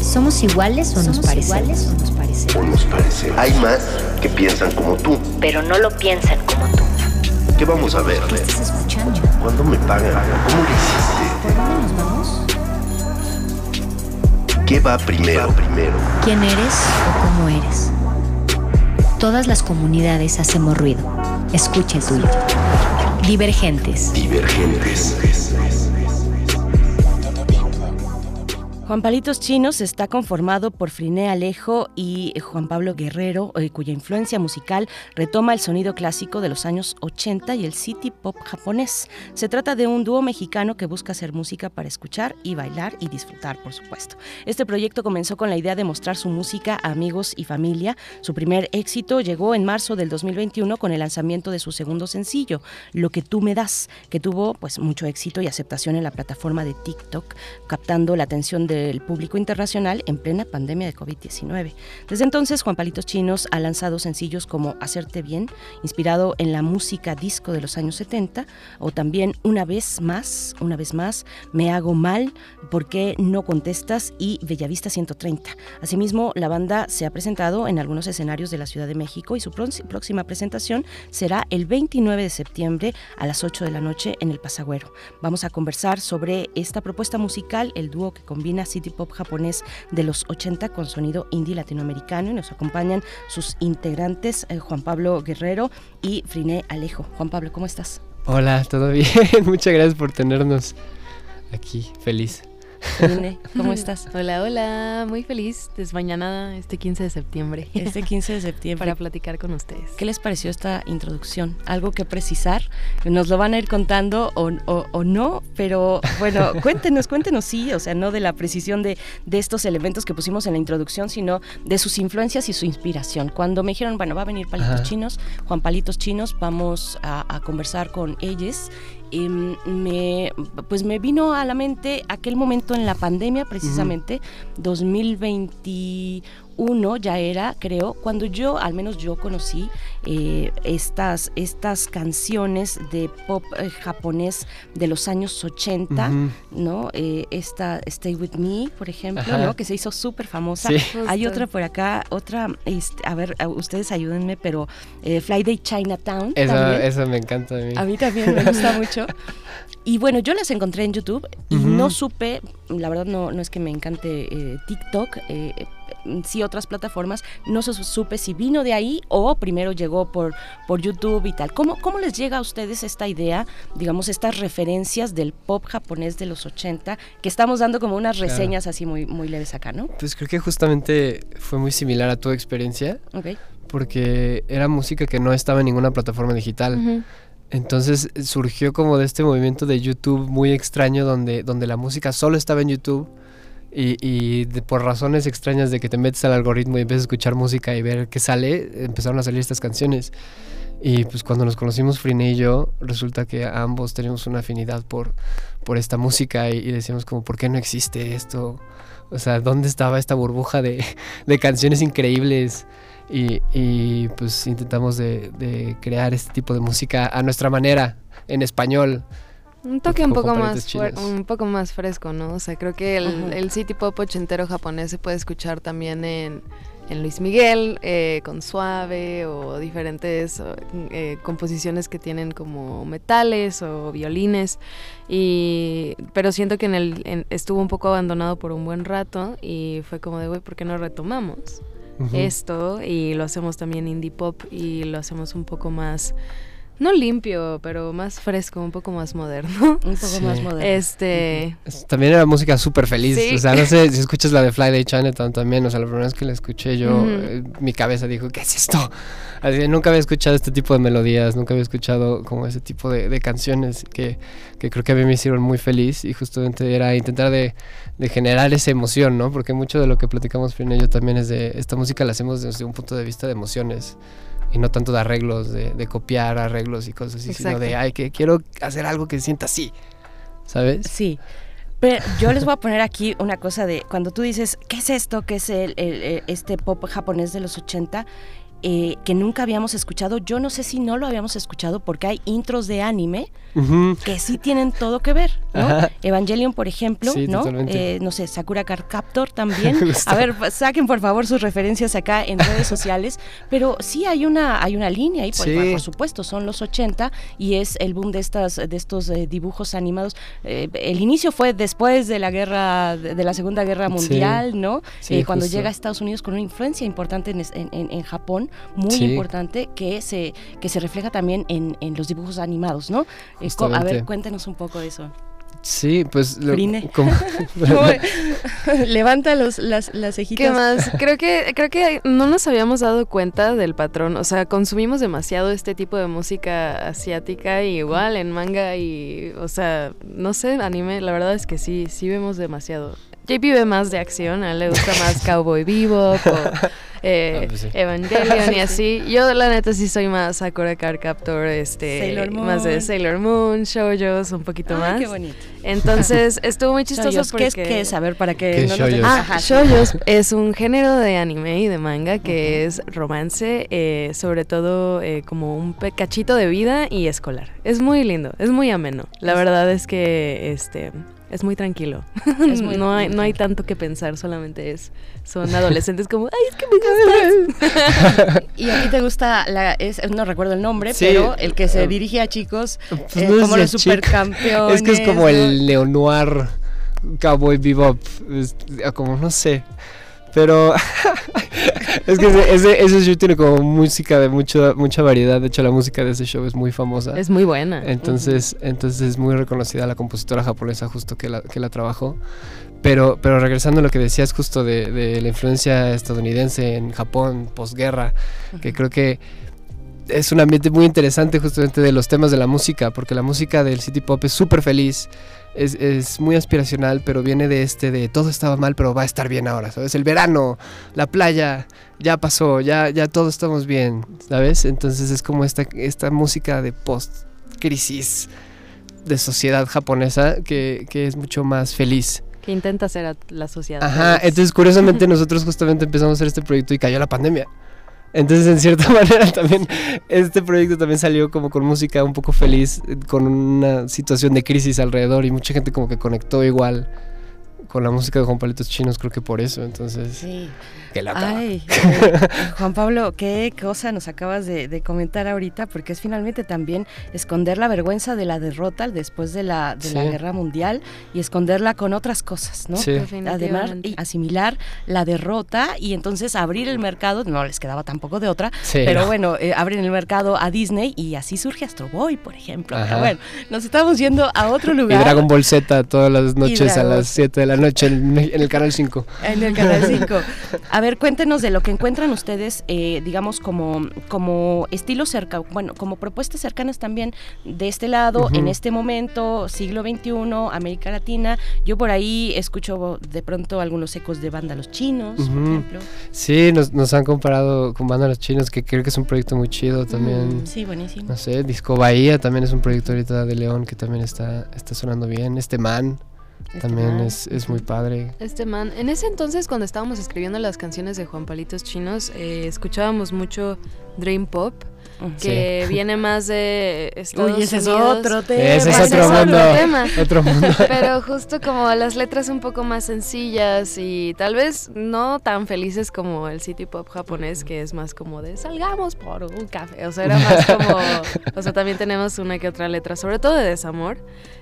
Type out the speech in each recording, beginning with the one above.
¿Somos iguales o nos parecemos? o nos parecemos? Hay más que piensan como tú. Pero no lo piensan como tú. ¿Qué vamos a ver? ¿Qué estás escuchando? ¿Cuándo me pagan? ¿Cómo lo hiciste? ¿Por dónde nos vamos? ¿Qué va primero? primero? ¿Quién eres o cómo eres? Todas las comunidades hacemos ruido. Escucha el tuyo. Divergentes. Divergentes. Juan Palitos Chinos está conformado por Friné Alejo y Juan Pablo Guerrero, eh, cuya influencia musical retoma el sonido clásico de los años 80 y el city pop japonés. Se trata de un dúo mexicano que busca hacer música para escuchar y bailar y disfrutar, por supuesto. Este proyecto comenzó con la idea de mostrar su música a amigos y familia. Su primer éxito llegó en marzo del 2021 con el lanzamiento de su segundo sencillo, Lo que tú me das, que tuvo pues mucho éxito y aceptación en la plataforma de TikTok, captando la atención de el público internacional en plena pandemia de COVID-19. Desde entonces, Juan Palitos Chinos ha lanzado sencillos como Hacerte Bien, inspirado en la música disco de los años 70, o también Una vez más, una vez más, Me hago mal, ¿por qué no contestas? y Bellavista 130. Asimismo, la banda se ha presentado en algunos escenarios de la Ciudad de México y su próxima presentación será el 29 de septiembre a las 8 de la noche en el Pasagüero. Vamos a conversar sobre esta propuesta musical, el dúo que combina city pop japonés de los 80 con sonido indie latinoamericano y nos acompañan sus integrantes eh, Juan Pablo Guerrero y Friné Alejo. Juan Pablo, ¿cómo estás? Hola, ¿todo bien? Muchas gracias por tenernos aquí, feliz. ¿Cómo estás? Hola, hola, muy feliz, desmañanada este 15 de septiembre. Este 15 de septiembre. Para platicar con ustedes. ¿Qué les pareció esta introducción? ¿Algo que precisar? Nos lo van a ir contando o, o, no, pero bueno, cuéntenos, cuéntenos sí, o sea, no de la precisión de, de, estos elementos que pusimos en la introducción, sino de sus influencias y su inspiración. Cuando me dijeron, bueno, va a venir Palitos Chinos, Juan Palitos Chinos, vamos a, a conversar con ellos me, pues me vino a la mente aquel momento en la pandemia, precisamente, 2021 uno ya era, creo, cuando yo, al menos yo conocí eh, estas, estas canciones de pop eh, japonés de los años 80, ¿no? Eh, esta Stay With Me, por ejemplo, ¿no? Que se hizo súper famosa. Hay otra por acá, otra, este, a ver, ustedes ayúdenme, pero Friday Chinatown. Eso, me encanta a mí. A mí también me gusta mucho. Y bueno, yo las encontré en YouTube y no supe, la verdad no, no es que me encante TikTok, sí otras plataformas, no se supe si vino de ahí o primero llegó por, por YouTube y tal. ¿Cómo, ¿Cómo les llega a ustedes esta idea, digamos, estas referencias del pop japonés de los 80, que estamos dando como unas reseñas así muy, muy leves acá, ¿no? Pues creo que justamente fue muy similar a tu experiencia. Porque era música que no estaba en ninguna plataforma digital. Entonces surgió como de este movimiento de YouTube muy extraño donde, donde la música solo estaba en YouTube y, por razones extrañas de que te metes al algoritmo y empiezas a escuchar música y ver qué sale, empezaron a salir estas canciones. Y pues cuando nos conocimos Frine y yo, resulta que ambos tenemos una afinidad por, por esta música y, decíamos como, ¿por qué no existe esto? O sea, ¿dónde estaba esta burbuja de, de canciones increíbles? Y, y, pues intentamos de, de crear este tipo de música a nuestra manera, en español. Un toque un poco más un poco más fresco, ¿no? O sea, creo que el, city pop ochentero japonés se puede escuchar también en, Luis Miguel, eh, con Suave o diferentes eh, composiciones que tienen como metales o violines. Y, pero siento que en el estuvo un poco abandonado por un buen rato y fue como de, güey, ¿por qué no retomamos esto? Y lo hacemos también indie pop y lo hacemos un poco más no limpio, pero más fresco, un poco más moderno. Un poco más moderno. Este. También era música súper feliz. O sea, no sé si escuchas la de Fly Day Chinatown también. O sea, la primera vez que la escuché yo, eh, mi cabeza dijo, ¿qué es esto? Así, nunca había escuchado este tipo de melodías, nunca había escuchado como ese tipo de, canciones que, que, creo que a mí me hicieron muy feliz. Y justamente era intentar de, de generar esa emoción, ¿no? Porque mucho de lo que platicamos Finn y yo también es de esta música la hacemos desde un punto de vista de emociones y no tanto de arreglos, de, copiar arreglos y cosas así, sino de, ay, que quiero hacer algo que sienta así, ¿sabes? Sí. Pero yo les voy a poner aquí una cosa de cuando tú dices, ¿qué es esto? ¿Qué es el, este pop japonés de los 80? Eh, que nunca habíamos escuchado. Yo no sé si no lo habíamos escuchado porque hay intros de anime que sí tienen todo que ver, ¿no? Evangelion, por ejemplo, ¿no? Eh, no sé, Sakura Card Captor también. A ver, saquen por favor sus referencias acá en redes sociales, pero sí hay una hay una línea ahí, por, supuesto, son los 80 y es el boom de estas de estos eh, dibujos animados. el inicio fue después de la guerra de, la Segunda Guerra Mundial, ¿no? cuando llega a Estados Unidos con una influencia importante en, en Japón muy importante que se, que se refleja también en, en los dibujos animados, ¿no? a ver, cuéntenos un poco de eso. Sí, pues... Lo, Levanta los, las, las cejitas. ¿Qué más? Creo que, creo que no nos habíamos dado cuenta del patrón. O sea, consumimos demasiado este tipo de música asiática igual en manga y... O sea, no sé, anime, la verdad es que sí, sí vemos demasiado. JP ve más de acción, a él le gusta más Cowboy Bebop o eh, ah, pues Evangelion y así. Yo la neta sí soy más Sakura Card Captor, este, más de Sailor Moon, Shoujos, un poquito más. Qué bonito. Entonces estuvo muy chistoso porque... ¿Qué es qué es? A ver, para que no Ah, Shoujos es un género de anime y de manga que es romance, eh, sobre todo eh, como un cachito de vida y escolar. Es muy lindo, es muy ameno. La verdad es que este es muy tranquilo. no, hay, no hay tanto que pensar, solamente es son adolescentes como, ay, es que me gustas. y a ti te gusta, la, es, no recuerdo el nombre, pero el que se dirige a chicos pues eh, como los supercampeones. Es que es como el neo-noir cowboy bebop, como no sé. Pero es que ese, ese, show tiene como música de mucho, mucha variedad. De hecho, la música de ese show es muy famosa. Es muy buena. Entonces, entonces es muy reconocida la compositora japonesa justo que la, que la trabajó. Pero, pero regresando a lo que decías justo de, de la influencia estadounidense en Japón, posguerra, que creo que es un ambiente muy interesante justamente de los temas de la música, porque la música del city pop es súper feliz es, muy aspiracional, pero viene de este de todo estaba mal, pero va a estar bien ahora, ¿sabes? El verano, la playa, ya pasó, ya, ya todos estamos bien, ¿sabes? Entonces es como esta, esta música de post-crisis de sociedad japonesa que, que es mucho más feliz que intenta ser la sociedad. Ajá, entonces curiosamente nosotros justamente empezamos a hacer este proyecto y cayó la pandemia. Entonces, en cierta manera, también este proyecto también salió como con música un poco feliz, con una situación de crisis alrededor y mucha gente como que conectó igual con la música de Juan Palitos Chinos, creo que por eso, entonces... Sí. Ay, Juan Pablo, qué cosa nos acabas de, comentar ahorita, porque es finalmente también esconder la vergüenza de la derrota después de la, de la guerra mundial y esconderla con otras cosas, ¿no? Sí. Además, y asimilar la derrota y entonces abrir el mercado, no les quedaba tampoco de otra, pero bueno, eh, abren el mercado a Disney y así surge Astro Boy, por ejemplo. bueno, nos estamos yendo a otro lugar. Y Dragon Ball Z todas las noches a las 7 de la noche en, el Canal 5. En el Canal 5. A ver, cuéntenos de lo que encuentran ustedes, eh, digamos, como, como estilo cerca, bueno, como propuestas cercanas también de este lado, en este momento, siglo XXI, América Latina. Yo por ahí escucho de pronto algunos ecos de banda Los Chinos, por ejemplo. Sí, nos, nos, han comparado con banda Los Chinos, que creo que es un proyecto muy chido también. sí, buenísimo. No sé, Disco Bahía también es un proyecto ahorita de León que también está, está sonando bien. Este man. Este También es, es, muy padre. Este man, en ese entonces cuando estábamos escribiendo las canciones de Juan Palitos Chinos, eh, escuchábamos mucho Dream Pop que viene más de Estados Uy, ese es otro tema. Ese es otro, mundo, otro mundo. Pero justo como las letras un poco más sencillas y tal vez no tan felices como el city pop japonés, que es más como de salgamos por un café. O sea, era más como. o sea, también tenemos una que otra letra, sobre todo de desamor.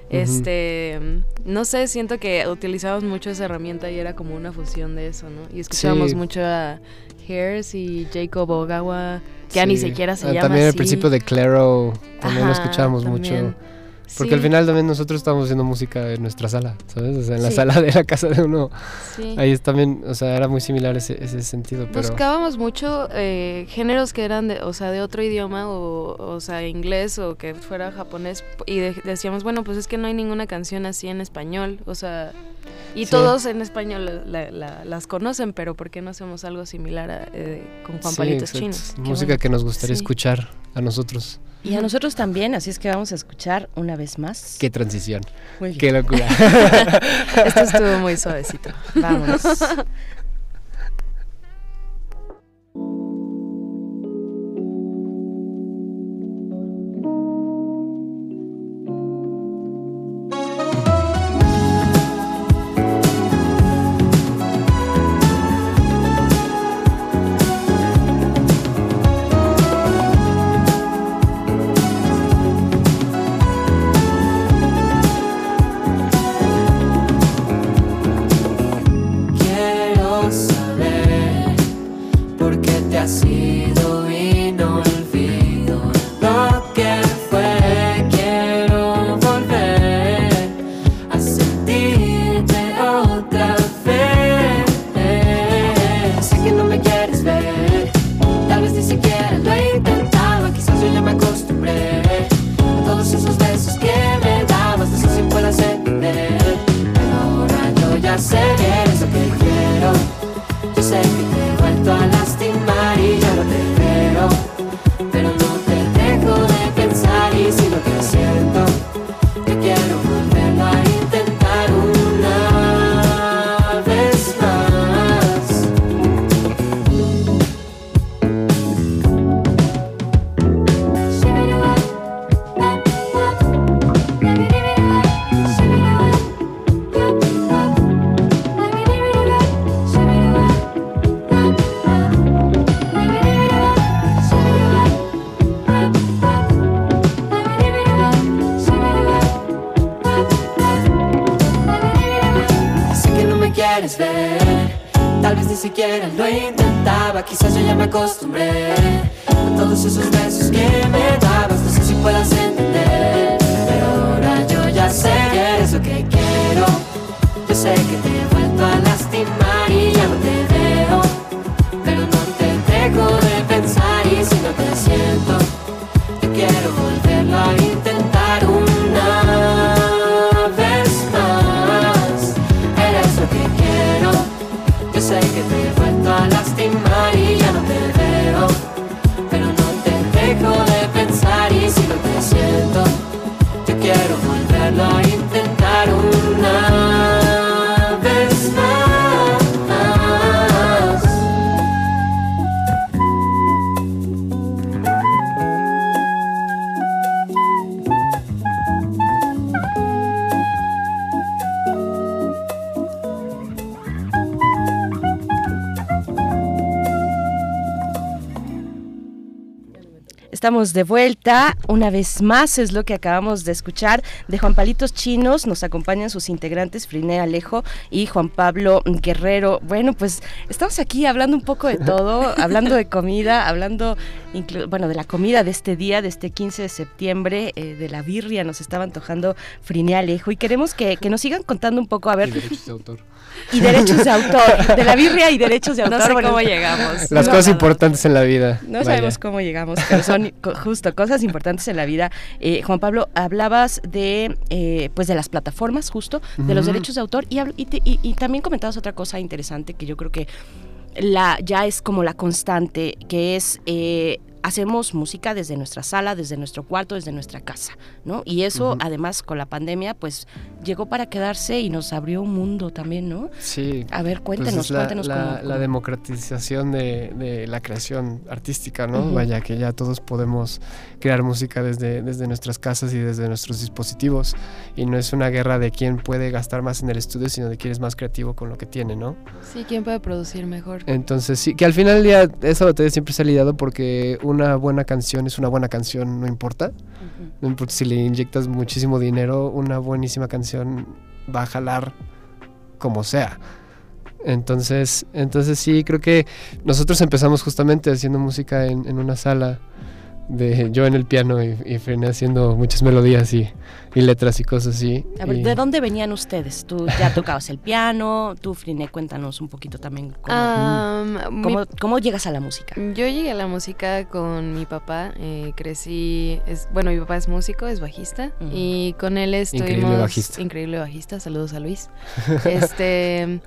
Este, no sé, siento que utilizamos mucho esa herramienta y era como una fusión de eso, ¿no? Y escuchábamos mucho a Hairs y Jacob Ogawa, que ya ni siquiera se ah, llama También al principio de Claro, también lo escuchábamos mucho. Porque al final también nosotros estábamos haciendo música en nuestra sala, ¿sabes? O sea, en la sala de la casa de uno. Ahí es también, o sea, era muy similar ese, ese sentido. Pero... Buscábamos mucho eh, géneros que eran, de, o sea, de otro idioma, o, o sea, inglés o que fuera japonés. Y decíamos, bueno, pues es que no hay ninguna canción así en español, o sea... Y todos en español las conocen, pero ¿por qué no hacemos algo similar eh, con Juan Palitos Chinos? Música que nos gustaría escuchar a nosotros. Y a nosotros también, así es que vamos a escuchar una vez más. Qué transición. Qué locura. Esto estuvo muy suavecito. Vamos. Estamos de vuelta. Una vez más es lo que acabamos de escuchar de Juan Palitos Chinos. Nos acompañan sus integrantes Friné Alejo y Juan Pablo Guerrero. Bueno, pues estamos aquí hablando un poco de todo, hablando de comida, hablando bueno, de la comida de este día, de este 15 de septiembre, eh, de la birria. Nos estaba antojando Friné Alejo y queremos que, nos sigan contando un poco, a ver. derechos de autor. Y derechos de autor, de la birria y derechos de autor. No sé cómo llegamos. Las cosas importantes en la vida. No sabemos cómo llegamos, pero son justo cosas importantes en la vida. Eh, Juan Pablo, hablabas de eh, pues de las plataformas, justo, de los derechos de autor y, y, también comentabas otra cosa interesante que yo creo que la, ya es como la constante, que es eh, hacemos música desde nuestra sala, desde nuestro cuarto, desde nuestra casa, ¿no? Y eso, además, con la pandemia, pues llegó para quedarse y nos abrió un mundo también, ¿no? Sí. A ver, pues cuéntenos, la, cuéntenos la, cómo, la democratización de, la creación artística, ¿no? Vaya, que ya todos podemos crear música desde, desde nuestras casas y desde nuestros dispositivos. Y no es una guerra de quién puede gastar más en el estudio, sino de quién es más creativo con lo que tiene, ¿no? Sí, quién puede producir mejor. Entonces, sí, que al final del día esa batalla siempre se ha lidiado porque una buena canción es una buena canción, no importa. No importa si le inyectas muchísimo dinero, una buenísima canción va a jalar como sea. Entonces, entonces sí, creo que nosotros empezamos justamente haciendo música en, en una sala de yo en el piano y, y Frené haciendo muchas melodías y, y, letras y cosas así. A ver, ¿de dónde venían ustedes? Tú ya tocabas el piano, tú Frené, cuéntanos un poquito también cómo, cómo, llegas a la música. Yo llegué a la música con mi papá, eh, crecí, es, bueno, mi papá es músico, es bajista y con él estuvimos... Increíble bajista. Increíble bajista, saludos a Luis. este...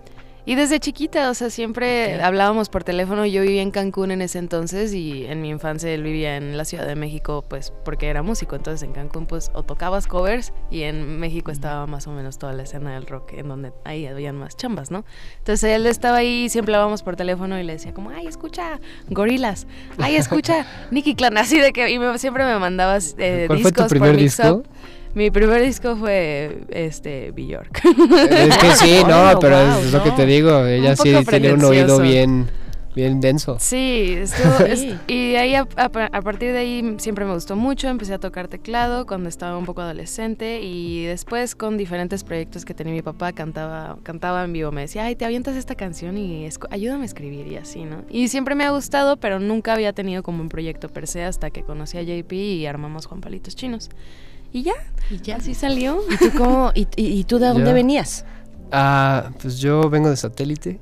Y desde chiquita, o sea, siempre hablábamos por teléfono. Yo vivía en Cancún en ese entonces y en mi infancia él vivía en la Ciudad de México, pues porque era músico. Entonces en Cancún, pues o tocabas covers y en México estaba más o menos toda la escena del rock, en donde ahí habían más chambas, ¿no? Entonces él estaba ahí y siempre hablábamos por teléfono y le decía como, ay, escucha Gorilas, ay, escucha Nicky Clan, así de que y siempre me mandabas eh, ¿Cuál discos fue tu primer por disco? Mi primer disco fue este Bjork. Es que sí, no, pero es lo que te digo, ella sí tiene un oído bien bien denso. Sí, estuvo, y ahí a, partir de ahí siempre me gustó mucho, empecé a tocar teclado cuando estaba un poco adolescente y después con diferentes proyectos que tenía mi papá cantaba cantaba en vivo, me decía, "Ay, te avientas esta canción y ayúdame a escribir" y así, ¿no? Y siempre me ha gustado, pero nunca había tenido como un proyecto per se hasta que conocí a JP y armamos Juan Palitos Chinos. Y ya, y ya así salió. ¿Y tú, cómo, y, y, tú de dónde venías? Ah, pues yo vengo de satélite.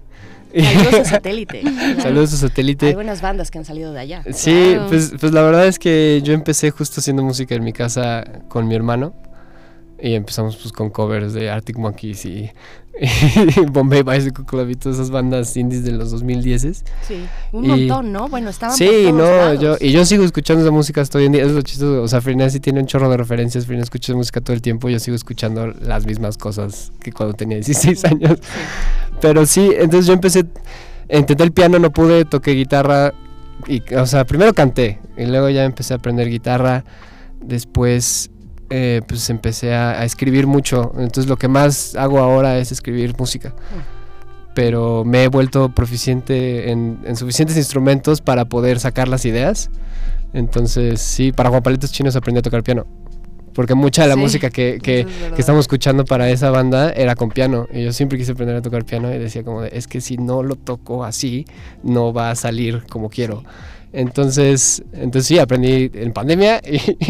Saludos a satélite. Saludos a satélite. Hay buenas bandas que han salido de allá. Sí, pues, pues la verdad es que yo empecé justo haciendo música en mi casa con mi hermano. Y empezamos pues con covers de Arctic Monkeys y, Bombay Bicycle Club y todas esas bandas indies de los 2010 Sí, un montón, ¿no? Bueno, estaban Sí, no, yo y yo sigo escuchando esa música hasta hoy en día, es lo chistoso, o sea, Frina sí tiene un chorro de referencias, Frina escucha música todo el tiempo, yo sigo escuchando las mismas cosas que cuando tenía 16 años. Pero sí, entonces yo empecé intenté el piano, no pude, toqué guitarra y o sea, primero canté y luego ya empecé a aprender guitarra. Después eh, pues empecé a, escribir mucho. Entonces lo que más hago ahora es escribir música. Pero me he vuelto proficiente en, suficientes instrumentos para poder sacar las ideas. Entonces sí, para Juan Palitos Chinos aprendí a tocar piano. porque mucha de la música que, que, estamos escuchando para esa banda era con piano. Y yo siempre quise aprender a tocar piano y decía como, de, es que si no lo toco así, no va a salir como quiero. Entonces, entonces sí, aprendí en pandemia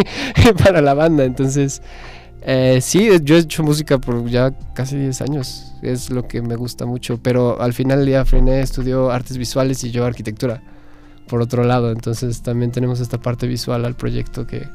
para la banda. Entonces, eh, sí, yo he hecho música por ya casi 10 años. Es lo que me gusta mucho. Pero al final día Frené estudió artes visuales y yo arquitectura. Por otro lado, entonces también tenemos esta parte visual al proyecto que,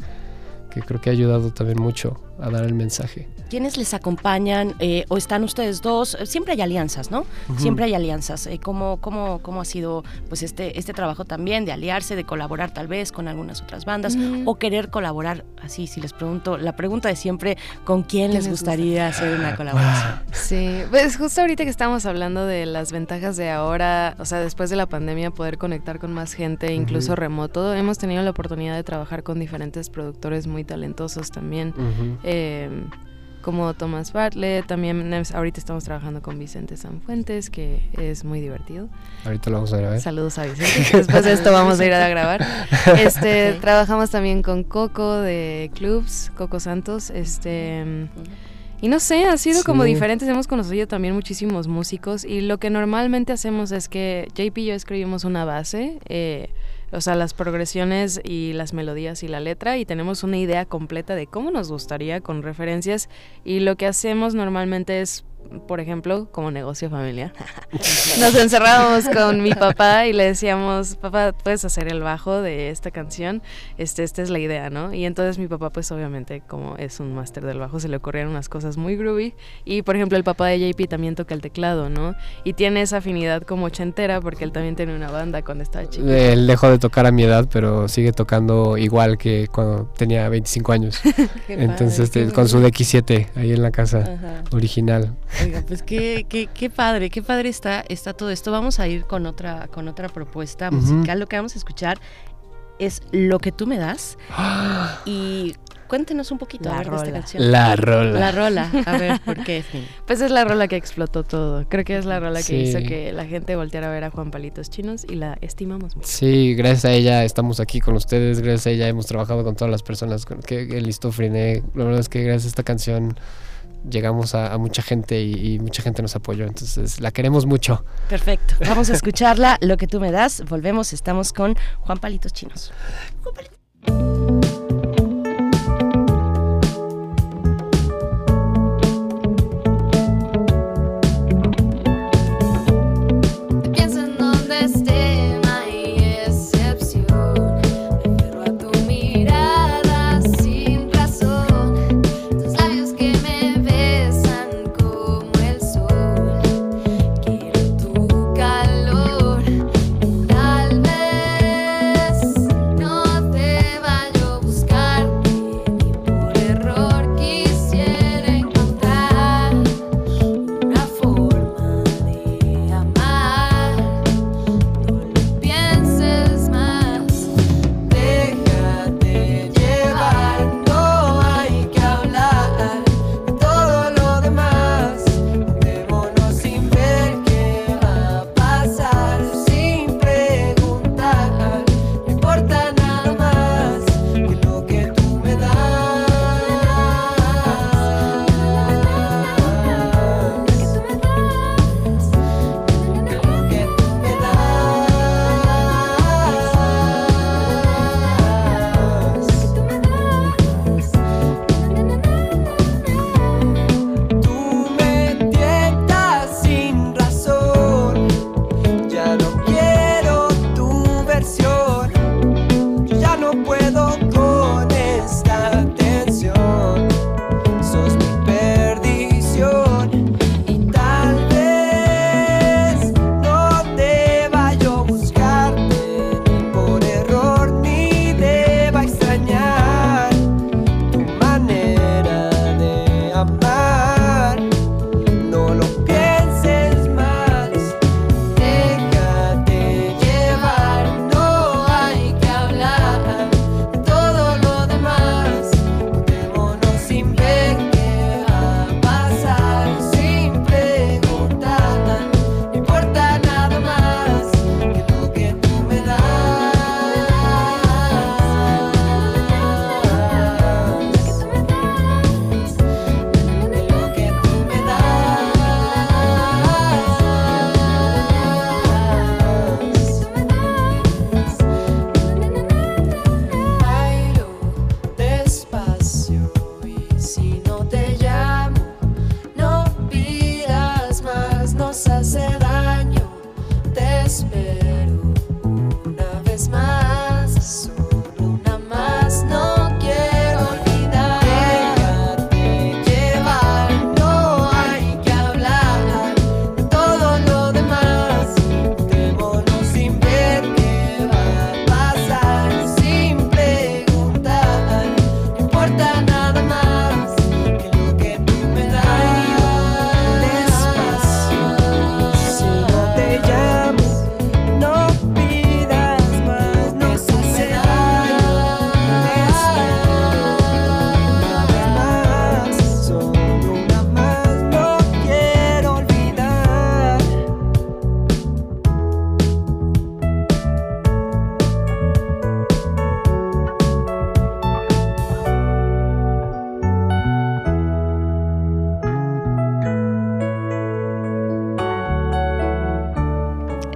que creo que ha ayudado también mucho a dar el mensaje. ¿Quiénes les acompañan eh, o están ustedes dos? Siempre hay alianzas, ¿no? Siempre hay alianzas. Eh, ¿cómo, cómo, cómo, ha sido pues este, este trabajo también de aliarse, de colaborar tal vez con algunas otras bandas o querer colaborar? Así, si les pregunto, la pregunta de siempre, ¿con quién les gustaría hacer una colaboración? Sí, pues justo ahorita que estamos hablando de las ventajas de ahora, o sea, después de la pandemia, poder conectar con más gente, incluso remoto, hemos tenido la oportunidad de trabajar con diferentes productores muy talentosos también. Em, como Thomas Bartlett, también ahorita estamos trabajando con Vicente Sanfuentes, que es muy divertido. Ahorita lo vamos a grabar. Saludos a Vicente, después de esto vamos a ir a grabar. Este, Trabajamos también con Coco de Clubs, Coco Santos, este... Y no sé, ha sido como diferentes, hemos conocido también muchísimos músicos y lo que normalmente hacemos es que JP y yo escribimos una base, eh, o sea, las progresiones y las melodías y la letra y tenemos una idea completa de cómo nos gustaría con referencias y lo que hacemos normalmente es por ejemplo, como negocio familiar, nos encerrábamos con mi papá y le decíamos, papá, puedes hacer el bajo de esta canción, este, esta es la idea, ¿no? Y entonces mi papá, pues obviamente, como es un máster del bajo, se le ocurrieron unas cosas muy groovy. Y por ejemplo, el papá de JP también toca el teclado, ¿no? Y tiene esa afinidad como ochentera porque él también tiene una banda cuando estaba chico. Él dejó de tocar a mi edad, pero sigue tocando igual que cuando tenía 25 años. entonces, este, con su DX7 ahí en la casa original. Oiga, pues qué, qué, qué, padre, qué padre está, está todo esto. Vamos a ir con otra, con otra propuesta musical. Lo que vamos a escuchar es Lo que tú me das. y cuéntenos un poquito la a ver, rola. de esta canción. La rola. La rola. A ver, ¿por qué? Pues es la rola que explotó todo. Creo que es la rola que hizo que la gente volteara a ver a Juan Palitos Chinos y la estimamos mucho. Sí, gracias a ella estamos aquí con ustedes. Gracias a ella hemos trabajado con todas las personas que, que listo Friné. La verdad es que gracias a esta canción llegamos a, mucha gente y, mucha gente nos apoyó. Entonces la queremos mucho. Perfecto. Vamos a escucharla. Lo que tú me das. Volvemos. Estamos con Juan Palitos Chinos. Juan Palitos.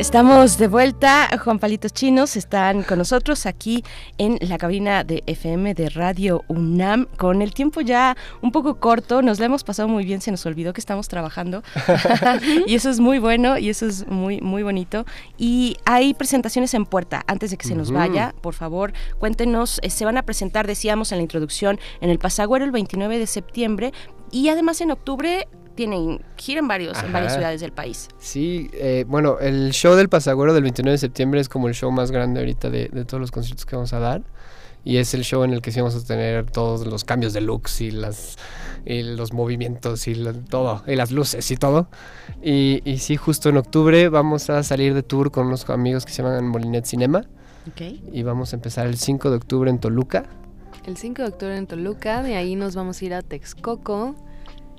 Estamos de vuelta, Juan Palitos Chinos están con nosotros aquí en la cabina de FM de Radio UNAM, con el tiempo ya un poco corto, nos la hemos pasado muy bien, se nos olvidó que estamos trabajando. Y eso es muy bueno y eso es muy, muy bonito. Y hay presentaciones en puerta, antes de que se nos vaya, por favor, cuéntenos, eh, se van a presentar, decíamos en la introducción, en el Pasagüero el 29 de septiembre, y además en octubre tienen gira en, varios, en varias ciudades del país. Sí, eh, bueno, el show del Pasagüero del 29 de septiembre es como el show más grande ahorita de, todos los conciertos que vamos a dar. Y es el show en el que sí vamos a tener todos los cambios de looks y, las, los movimientos y todo, y las luces y todo. Y, y, sí, justo en octubre vamos a salir de tour con unos amigos que se llaman Molinet Cinema. Okay. Y vamos a empezar el 5 de octubre en Toluca. El 5 de octubre en Toluca, de ahí nos vamos a ir a Texcoco,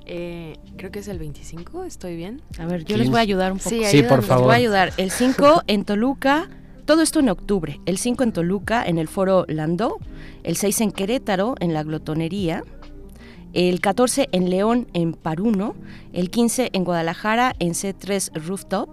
eh, creo que es el 25, ¿estoy bien? A ver, yo les voy a ayudar un poco. Sí, por favor. Les voy a ayudar. El 5 en Toluca, todo esto en octubre. El 5 en Toluca, en el foro Landó. El 6 en Querétaro, en la glotonería. El 14 en León, en Paruno. El 15 en Guadalajara, en C3 Rooftop.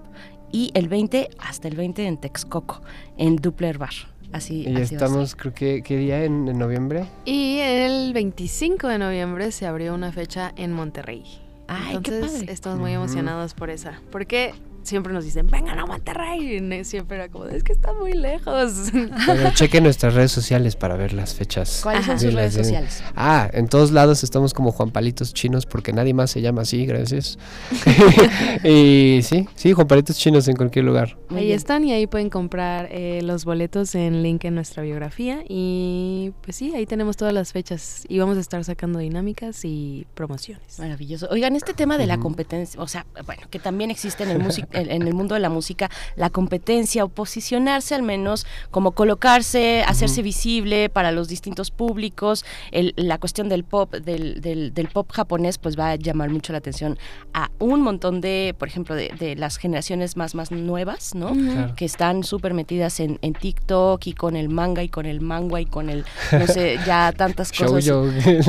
Y el 20, hasta el 20 en Texcoco, en Dupler Bar. Así, y estamos, creo que, ¿qué día en, noviembre? Y el 25 de noviembre se abrió una fecha en Monterrey. Ay, Entonces, estamos muy emocionados por esa. Porque siempre nos dicen, vengan a Monterrey. Y siempre era como, es que está muy lejos. Pero chequen nuestras redes sociales para ver las fechas. ¿Cuáles son sus redes sociales? Ah, en todos lados estamos como Juan Palitos Chinos porque nadie más se llama así, gracias. y sí, sí, Juan Palitos Chinos en cualquier lugar. ahí están y ahí pueden comprar eh, los boletos en link en nuestra biografía. Y pues sí, ahí tenemos todas las fechas y vamos a estar sacando dinámicas y promociones. Maravilloso. Oigan, este tema de la competencia, o sea, bueno, que también existe en el músico en, el mundo de la música la competencia o posicionarse al menos como colocarse, hacerse visible para los distintos públicos. la cuestión del pop, del, del, pop japonés, pues va a llamar mucho la atención a un montón de, por ejemplo, de, las generaciones más, más nuevas, ¿no? Que están súper metidas en, en, TikTok y con el manga y con el manga y con el, no sé, ya tantas cosas.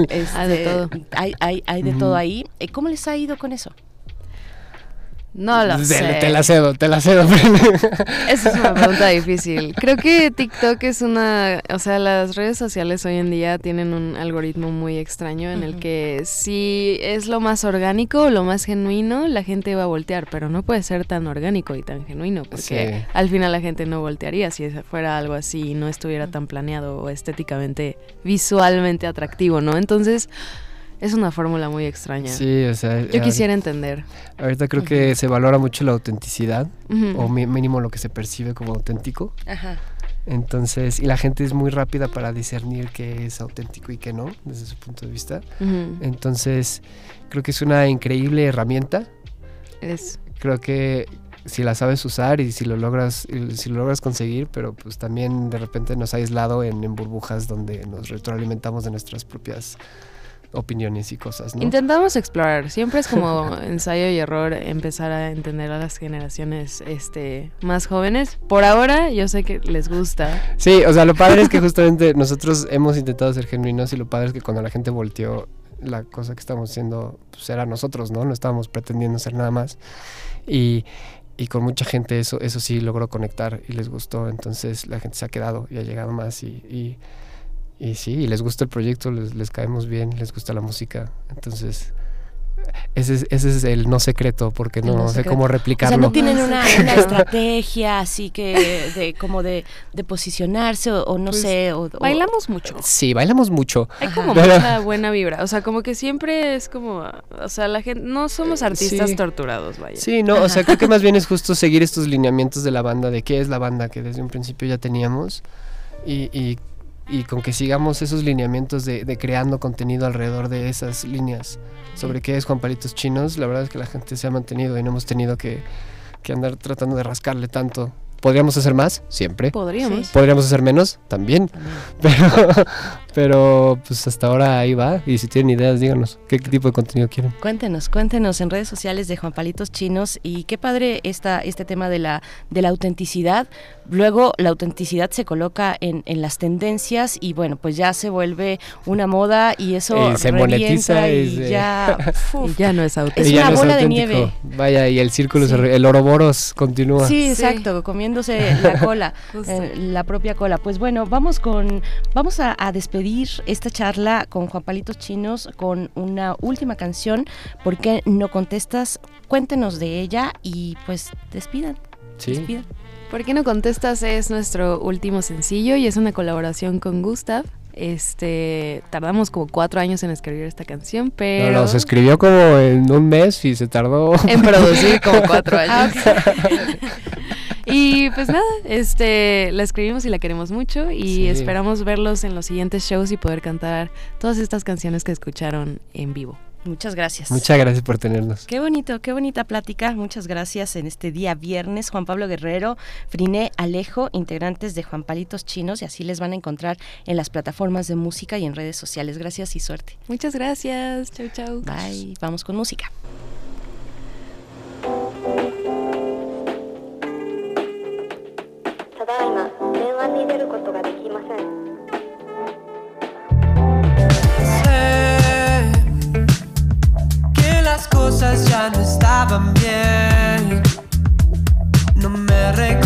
Este, hay de todo. Hay, hay, hay de todo ahí. Eh, ¿Cómo les ha ido con eso? No lo sé. Te la cedo, te la cedo. Esa es una pregunta difícil. Creo que TikTok es una, o sea, las redes sociales hoy en día tienen un algoritmo muy extraño en el que si es lo más orgánico, lo más genuino, la gente va a voltear, pero no puede ser tan orgánico y tan genuino, porque al final la gente no voltearía si fuera algo así y no estuviera tan planeado o estéticamente, visualmente atractivo, ¿no? Entonces, es una fórmula muy extraña. Sí, o sea. Yo quisiera entender. Ahorita creo que se valora mucho la autenticidad, o mínimo lo que se percibe como auténtico. Ajá. Entonces, y la gente es muy rápida para discernir qué es auténtico y qué no, desde su punto de vista. Entonces, creo que es una increíble herramienta. Es. Creo que si la sabes usar y si lo logras, si lo logras conseguir, pero pues también de repente nos ha aislado en burbujas donde nos retroalimentamos de nuestras propias opiniones y cosas. ¿no? Intentamos explorar, siempre es como ensayo y error empezar a entender a las generaciones este, más jóvenes. Por ahora yo sé que les gusta. Sí, o sea, lo padre es que justamente nosotros hemos intentado ser genuinos y lo padre es que cuando la gente volteó la cosa que estamos haciendo pues era nosotros, ¿no? No estábamos pretendiendo ser nada más. Y, y con mucha gente eso, eso sí logró conectar y les gustó, entonces la gente se ha quedado y ha llegado más y y sí, les gusta el proyecto, les, les caemos bien, les gusta la música. Entonces, ese es, ese es el no secreto, porque no, sé cómo replicarlo. O sea, no tienen una, estrategia así que de como de, posicionarse o, no pues, sé. O, bailamos mucho. Sí, bailamos mucho. Hay como mucha buena vibra. O sea, como que siempre es como, o sea, la gente, no somos artistas torturados, vaya. Sí, no, o sea, creo que más bien es justo seguir estos lineamientos de la banda, de qué es la banda que desde un principio ya teníamos y, y y con que sigamos esos lineamientos de, de, creando contenido alrededor de esas líneas sobre qué es Juan Palitos Chinos, la verdad es que la gente se ha mantenido y no hemos tenido que, que andar tratando de rascarle tanto ¿Podríamos hacer más? Siempre. Podríamos. ¿Podríamos hacer menos? También. Pero, pero pues hasta ahora ahí va. Y si tienen ideas, díganos qué, tipo de contenido quieren. Cuéntenos, cuéntenos en redes sociales de Juan Palitos Chinos. Y qué padre esta, este tema de la, de la autenticidad. Luego la autenticidad se coloca en, en las tendencias y bueno, pues ya se vuelve una moda y eso eh, se monetiza y ya, ya no es auténtico. Es una bola de nieve. Vaya, y el círculo, el oroboros continúa. Sí, exacto, la cola, eh, la propia cola. Pues bueno, vamos con, vamos a, despedir esta charla con Juan Palitos Chinos con una última canción. ¿Por qué no contestas? Cuéntenos de ella y pues despidan. Sí. ¿Por qué no contestas? Es nuestro último sencillo y es una colaboración con Gustav. Este, tardamos como cuatro años en escribir esta canción, pero... No, se escribió como en un mes y se tardó... En producir como cuatro años. Ah, y pues nada, este, la escribimos y la queremos mucho y esperamos verlos en los siguientes shows y poder cantar todas estas canciones que escucharon en vivo. Muchas gracias. Muchas gracias por tenernos. Qué bonito, qué bonita plática. Muchas gracias en este día viernes. Juan Pablo Guerrero, Friné Alejo, integrantes de Juan Palitos Chinos, y así les van a encontrar en las plataformas de música y en redes sociales. Gracias y suerte. Muchas gracias. Chau, chau. Bye. Vamos con música. Las cosas ya no estaban bien. No me reconoces